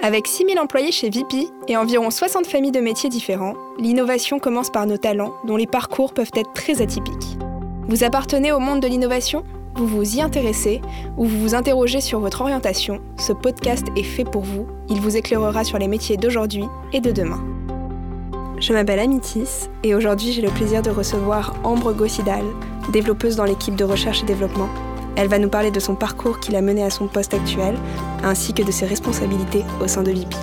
Avec 6000 employés chez VP et environ 60 familles de métiers différents, l'innovation commence par nos talents, dont les parcours peuvent être très atypiques. Vous appartenez au monde de l'innovation? Vous vous y intéressez ou vous vous interrogez sur votre orientation? Ce podcast est fait pour vous. Il vous éclairera sur les métiers d'aujourd'hui et de demain. Je m'appelle Amitis et aujourd'hui j'ai le plaisir de recevoir Ambre Gossidal, développeuse dans l'équipe de recherche et développement. Elle va nous parler de son parcours qui l'a mené à son poste actuel, ainsi que de ses responsabilités au sein de VIP.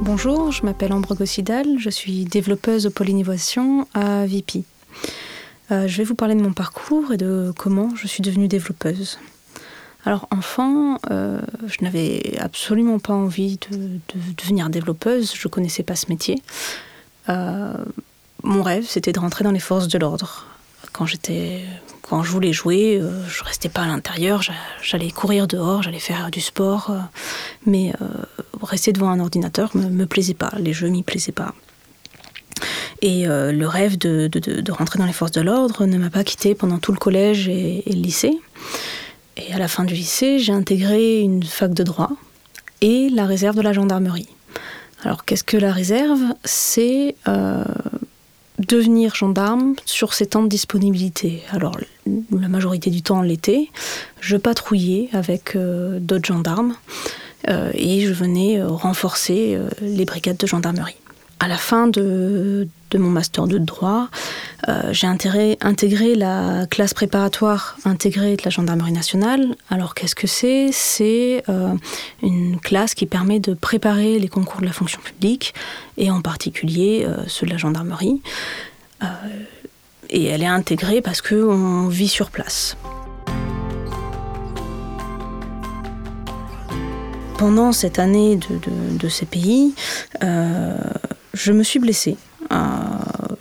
Bonjour, je m'appelle Ambre Gossidal, je suis développeuse innovation à VIP. Euh, je vais vous parler de mon parcours et de comment je suis devenue développeuse. Alors enfant, euh, je n'avais absolument pas envie de, devenir développeuse, je ne connaissais pas ce métier. Euh, mon rêve, c'était de rentrer dans les forces de l'ordre. Quand j'étais, quand je voulais jouer, euh, je restais pas à l'intérieur, j'allais courir dehors, j'allais faire du sport, mais rester devant un ordinateur me, me plaisait pas, les jeux m'y plaisaient pas. Et le rêve de, rentrer dans les forces de l'ordre ne m'a pas quitté pendant tout le collège et le lycée. Et à la fin du lycée, j'ai intégré une fac de droit et la réserve de la gendarmerie. Alors qu'est-ce que la réserve? C'est euh, devenir gendarme sur ses temps de disponibilité. Alors la majorité du temps l'été, je patrouillais avec euh, d'autres gendarmes euh, et je venais renforcer les brigades de gendarmerie à la fin de, mon master de droit, euh, j'ai intégré, la classe préparatoire intégrée de la gendarmerie nationale. Alors qu'est-ce que c'est? C'est euh, une classe qui permet de préparer les concours de la fonction publique, et en particulier euh, ceux de la gendarmerie. et elle est intégrée parce qu'on vit sur place. Pendant cette année de, de je me suis blessée. Euh,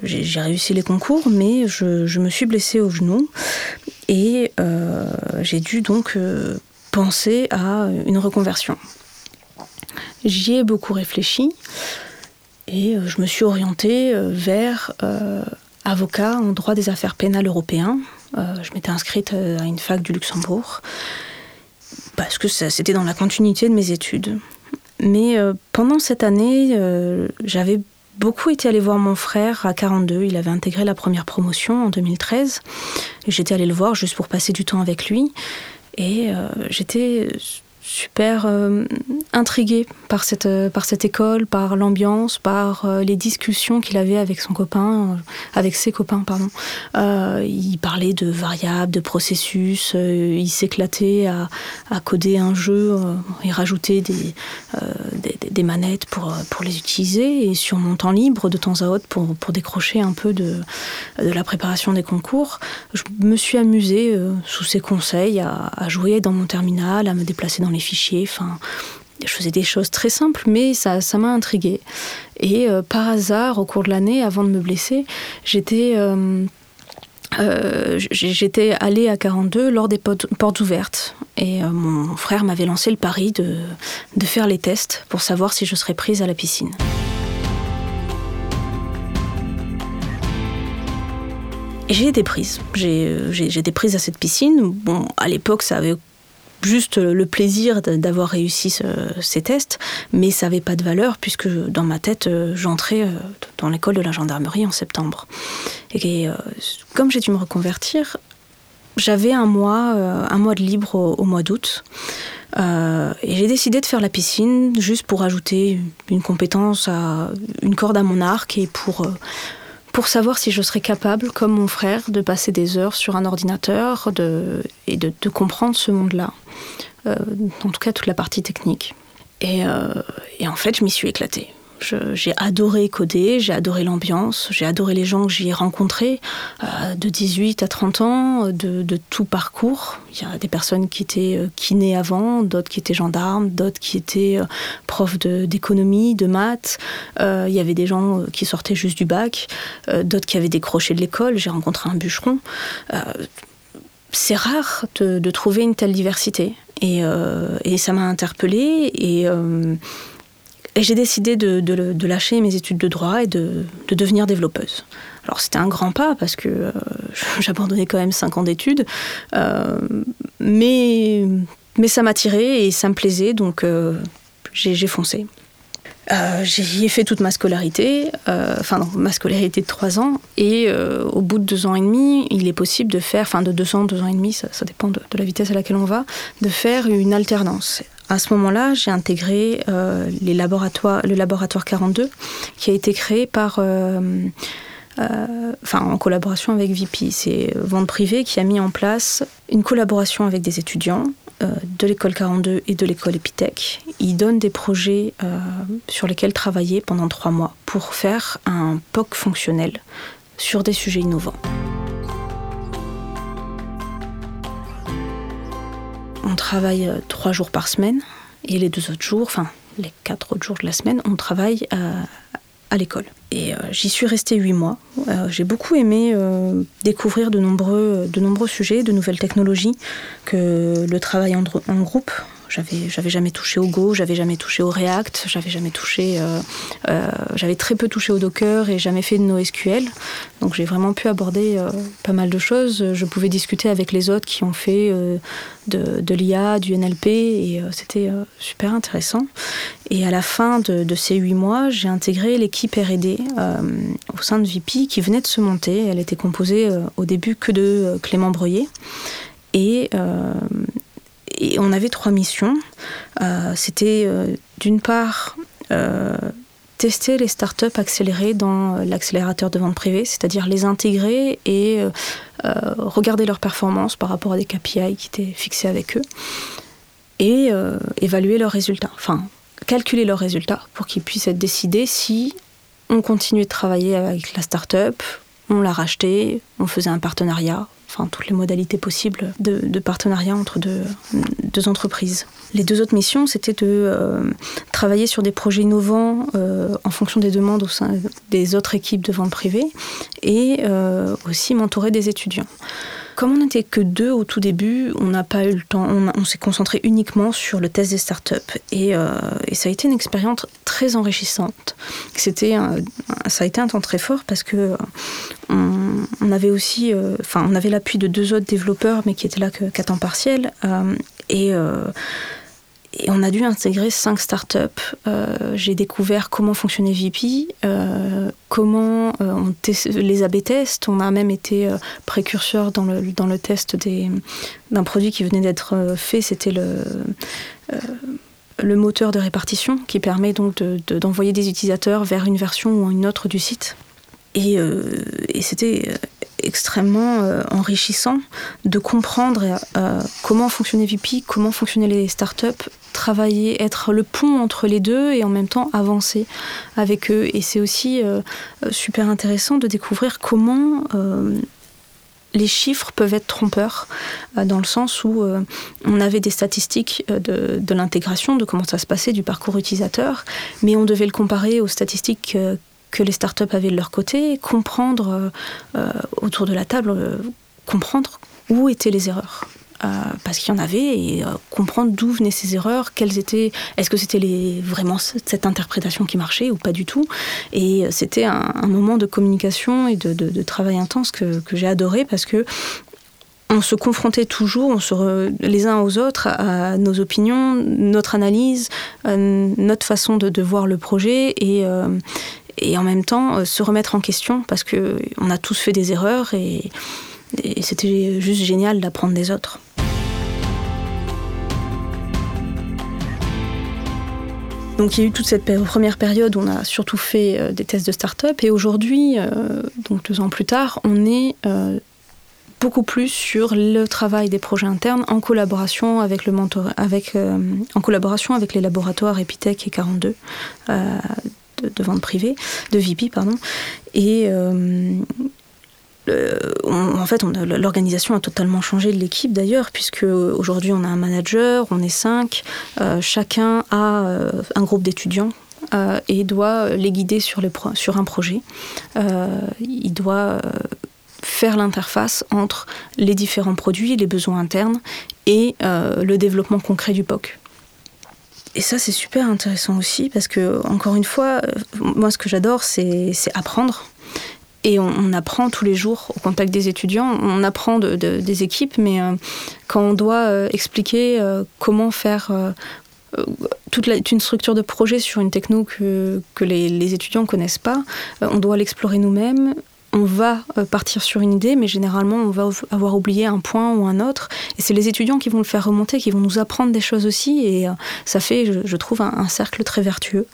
j'ai réussi les concours, mais je, me suis blessée au genou et euh, j'ai dû donc euh, penser à une reconversion. J'y ai beaucoup réfléchi et je me suis orientée vers avocat en droit des affaires pénales européen. je m'étais inscrite à une fac du Luxembourg parce que c'était dans la continuité de mes études. Mais euh, pendant cette année, euh, j'avais beaucoup été allée voir mon frère à 42. Il avait intégré la première promotion en 2013. J'étais allée le voir juste pour passer du temps avec lui. Et euh, j'étais super euh, intrigué par cette, euh, par cette école, par l'ambiance, par euh, les discussions qu'il avait avec son copain, avec ses copains, pardon. il parlait de variables, de processus, il s'éclatait à, à, coder un jeu, il rajoutait des, des, manettes pour, pour les utiliser, et sur mon temps libre, de temps à autre, pour, pour décrocher un peu de, de la préparation des concours, je me suis amusée, sous ses conseils, à, à jouer dans mon terminal, à me déplacer dans fichiers. Enfin, je faisais des choses très simples, mais ça, ça m'a intriguée. Et euh, par hasard, au cours de l'année, avant de me blesser, j'étais euh, euh, j'étais allée à 42 lors des portes ouvertes. Et mon frère m'avait lancé le pari de, de faire les tests pour savoir si je serais prise à la piscine. j'ai été prise. J'ai été prise à cette piscine. Bon, à l'époque, ça avait juste le plaisir d'avoir réussi ces tests, mais ça n'avait pas de valeur puisque dans ma tête, euh, j'entrais euh, dans l'école de la gendarmerie en septembre. Et euh, comme j'ai dû me reconvertir, j'avais un mois, un mois de libre au, mois d'août. et j'ai décidé de faire la piscine juste pour ajouter une compétence à une corde à mon arc et pour pour savoir si je serais capable, comme mon frère, de passer des heures sur un ordinateur et de, de comprendre ce monde-là. Euh, en tout cas, toute la partie technique. Et, euh, et en fait, je m'y suis éclatée. J'ai adoré coder, j'ai adoré l'ambiance, j'ai adoré les gens que j'y ai rencontrés, euh, de 18 à 30 ans, de, tout parcours. Il y a des personnes qui étaient euh, kinés avant, d'autres qui étaient gendarmes, d'autres qui étaient euh, profs d'économie, de, maths. Il y avait des gens qui sortaient juste du bac, d'autres qui avaient décroché de l'école. J'ai rencontré un bûcheron. C'est rare de, de, trouver une telle diversité. Et, et ça m'a interpellée. Et et j'ai décidé de, lâcher mes études de droit et de, de devenir développeuse. Alors c'était un grand pas parce que euh, j'abandonnais quand même 5 ans d'études, euh, mais mais ça m'a tiré et ça me plaisait, donc j'ai foncé. Euh, j'y ai fait toute ma scolarité, euh, enfin non, ma scolarité de 3 ans, et euh, au bout de 2 ans et demi, il est possible de faire, enfin de 2 ans, 2 ans et demi, ça, dépend de, la vitesse à laquelle on va, de faire une alternance. À ce moment-là, j'ai intégré les laboratoires, le laboratoire 42, qui a été créé par... enfin, en collaboration avec VP. C'est Vente Privée qui a mis en place une collaboration avec des étudiants euh, de l'école 42 et de l'école Epitech. Ils donnent des projets euh, sur lesquels travailler pendant trois mois pour faire un POC fonctionnel sur des sujets innovants. On travaille euh, trois jours par semaine et les deux autres jours, enfin les quatre autres jours de la semaine, on travaille à l'école. Et euh, j'y suis restée huit mois. Euh, j'ai beaucoup aimé euh, découvrir de nombreux, de nombreux sujets, de nouvelles technologies, que le travail en groupe j'avais, j'avais jamais touché au Go, j'avais jamais touché au React, j'avais jamais touché, euh, euh, j'avais très peu touché au Docker et jamais fait de NoSQL. Donc j'ai vraiment pu aborder euh, pas mal de choses. Je pouvais discuter avec les autres qui ont fait de, l'IA, du NLP et c'était super intéressant. Et à la fin de, de ces huit mois, j'ai intégré l'équipe R&D au sein de VP qui venait de se monter. Elle était composée au début que de Clément Breuillet. Et, et on avait trois missions. Euh, c'était euh, d'une part euh, tester les startups accélérées dans l'accélérateur de vente privée, c'est-à-dire les intégrer et regarder leurs performances par rapport à des KPI qui étaient fixés avec eux et évaluer leurs résultats, enfin calculer leurs résultats pour qu'ils puissent être décidés si on continuait de travailler avec la startup, on l'a racheté, on faisait un partenariat, enfin toutes les modalités possibles de, partenariat entre deux, entreprises. Les deux autres missions, c'était de euh, travailler sur des projets innovants euh, en fonction des demandes au sein des autres équipes de vente privée et euh, aussi mentorer des étudiants. Comme on n'était que deux au tout début, on n'a pas eu le temps, on, s'est concentré uniquement sur le test des startups. Et, et ça a été une expérience très enrichissante. C'était ça a été un temps très fort parce que on, avait aussi, euh, on avait l'appui de deux autres développeurs, mais qui étaient là qu'à temps partiel. Euh, et, euh, et, on a dû intégrer cinq startups. J'ai découvert comment fonctionnait VP, comment on les AB tests. On a même été précurseur dans le, test d'un produit qui venait d'être fait. C'était le moteur de répartition qui permet donc d'envoyer des utilisateurs vers une version ou une autre du site. Euh, et, c'était euh, extrêmement euh, enrichissant de comprendre comment fonctionnait VP, comment fonctionnaient les startups, travailler, être le pont entre les deux et en même temps avancer avec eux. Et c'est aussi super intéressant de découvrir comment les chiffres peuvent être trompeurs, dans le sens où on avait des statistiques de l'intégration, de comment ça se passait, du parcours utilisateur, mais on devait le comparer aux statistiques que les startups avaient de leur côté, comprendre euh, euh, autour de la table, euh, comprendre où étaient les erreurs. parce qu'il y en avait et comprendre d'où venaient ces erreurs, quelles étaient, est-ce que c'était vraiment cette interprétation qui marchait ou pas du tout. Et c'était un, moment de communication et de, travail intense que, j'ai adoré parce que on se confrontait toujours, on se les uns aux autres, à, nos opinions, notre analyse, notre façon de, voir le projet et, et en même temps euh, se remettre en question parce que on a tous fait des erreurs et, c'était juste génial d'apprendre des autres. Donc il y a eu toute cette première période où on a surtout fait euh, des tests de start-up et aujourd'hui, euh, donc deux ans plus tard, on est beaucoup plus sur le travail des projets internes en collaboration avec le mentor, avec, en collaboration avec les laboratoires Epitech et 42 de, vente privée, de VP. Et euh, en fait, l'organisation a totalement changé de l'équipe d'ailleurs, puisque aujourd'hui on a un manager, on est cinq, euh, chacun a euh, un groupe d'étudiants et doit les guider sur, sur un projet. il doit faire l'interface entre les différents produits, les besoins internes et le développement concret du POC. Et ça, c'est super intéressant aussi parce que, encore une fois, euh, moi, ce que j'adore, c'est apprendre. et on, apprend tous les jours au contact des étudiants, on apprend des équipes, mais quand on doit expliquer comment faire toute, une structure de projet sur une techno que, les, les étudiants ne connaissent pas, on doit l'explorer nous-mêmes, on va euh, partir sur une idée, mais généralement, on va avoir oublié un point ou un autre. Et c'est les étudiants qui vont le faire remonter, qui vont nous apprendre des choses aussi. Et euh, ça fait, je, trouve, un, cercle très vertueux.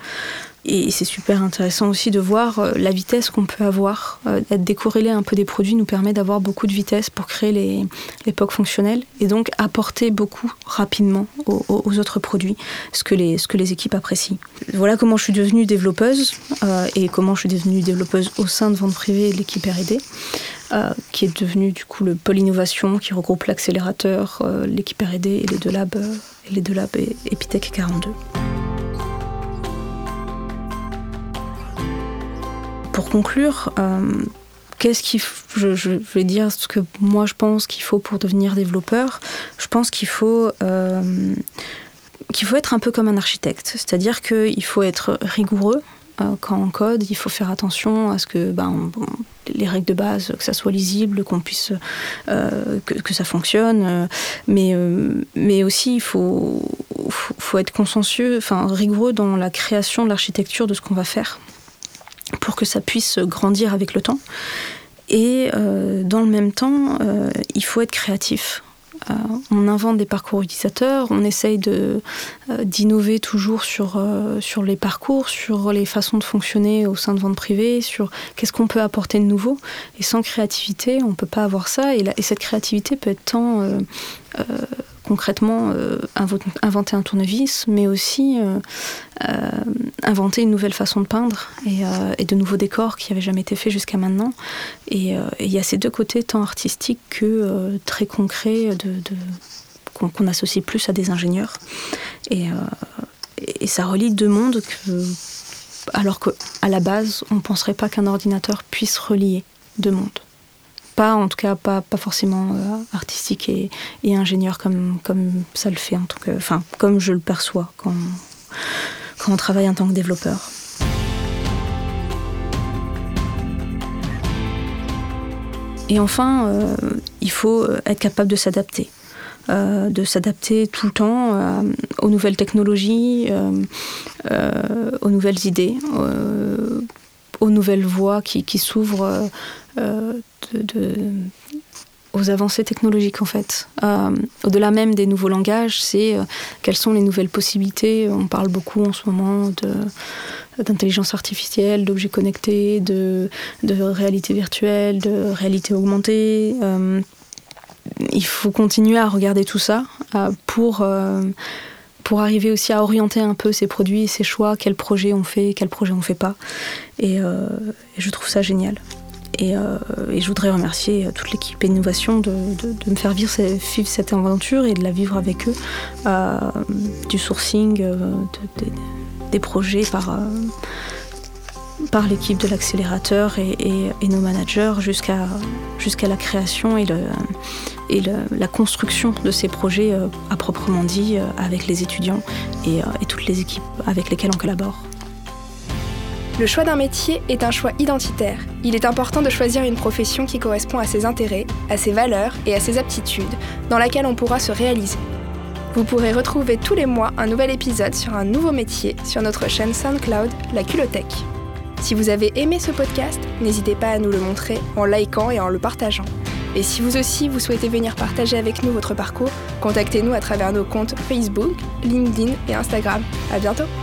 Et c'est super intéressant aussi de voir euh, la vitesse qu'on peut avoir. Euh, être décorrélé un peu des produits nous permet d'avoir beaucoup de vitesse pour créer les, les POC et donc apporter beaucoup rapidement aux, autres produits, ce que, les, ce que les équipes apprécient. Voilà comment je suis devenue développeuse euh, et comment je suis devenue développeuse au sein de Vente Privée l'équipe R&D. qui est devenue du coup le pôle innovation qui regroupe l'accélérateur, l'équipe R&D et les deux labs, et les deux labs Epitech 42. Pour conclure, euh, qu'est-ce qu'il je, vais dire ce que moi je pense qu'il faut pour devenir développeur. Je pense qu'il faut euh, qu'il faut être un peu comme un architecte, c'est-à-dire qu'il faut être rigoureux euh, quand on code. Il faut faire attention à ce que ben, les règles de base, que ça soit lisible, qu'on puisse que, que, ça fonctionne, mais mais aussi il faut faut être consciencieux, enfin rigoureux dans la création de l'architecture de ce qu'on va faire pour que ça puisse grandir avec le temps. Et euh, dans le même temps, euh, il faut être créatif. Euh, on invente des parcours utilisateurs, on essaye d'innover toujours sur, sur les parcours, sur les façons de fonctionner au sein de vente privée, sur qu'est-ce qu'on peut apporter de nouveau. Et sans créativité, on ne peut pas avoir ça. Et cette créativité peut être tant concrètement euh, inventer un tournevis, mais aussi euh, euh, inventer une nouvelle façon de peindre et, de nouveaux décors qui n'avaient jamais été faits jusqu'à maintenant. Et il y a ces deux côtés, tant artistiques que très concrets, qu'on associe plus à des ingénieurs. Et, et ça relie deux mondes que, alors qu'à la base, on ne penserait pas qu'un ordinateur puisse relier deux mondes pas, en tout cas pas, pas forcément euh, artistique et, ingénieur comme, comme ça le fait, en tout cas, enfin, comme je le perçois quand, quand on travaille en tant que développeur. Et enfin, euh, il faut être capable de s'adapter. Euh, de s'adapter tout le temps aux nouvelles technologies, aux nouvelles idées, aux nouvelles voies qui, qui s'ouvrent aux avancées technologiques en fait. Euh, au-delà même des nouveaux langages, c'est euh, quelles sont les nouvelles possibilités. On parle beaucoup en ce moment d'intelligence artificielle, d'objets connectés, de, réalité virtuelle, de réalité augmentée. Euh, il faut continuer à regarder tout ça pour, pour arriver aussi à orienter un peu ces produits et choix, quels projets on fait, quels projets on fait pas. et je trouve ça génial. Euh, et, je voudrais remercier toute l'équipe Innovation de, me faire vivre, cette aventure et de la vivre avec eux, euh, du sourcing, euh, des projets par, par l'équipe de l'accélérateur et, nos managers jusqu'à la création et la construction de ces projets à proprement dit avec les étudiants et toutes les équipes avec lesquelles on collabore. Le choix d'un métier est un choix identitaire. Il est important de choisir une profession qui correspond à ses intérêts, à ses valeurs et à ses aptitudes, dans laquelle on pourra se réaliser. Vous pourrez retrouver tous les mois un nouvel épisode sur un nouveau métier sur notre chaîne SoundCloud, La Culothèque. Si vous avez aimé ce podcast, n'hésitez pas à nous le montrer en likant et en le partageant. Et si vous aussi vous souhaitez venir partager avec nous votre parcours, contactez-nous à travers nos comptes Facebook, LinkedIn et Instagram. À bientôt!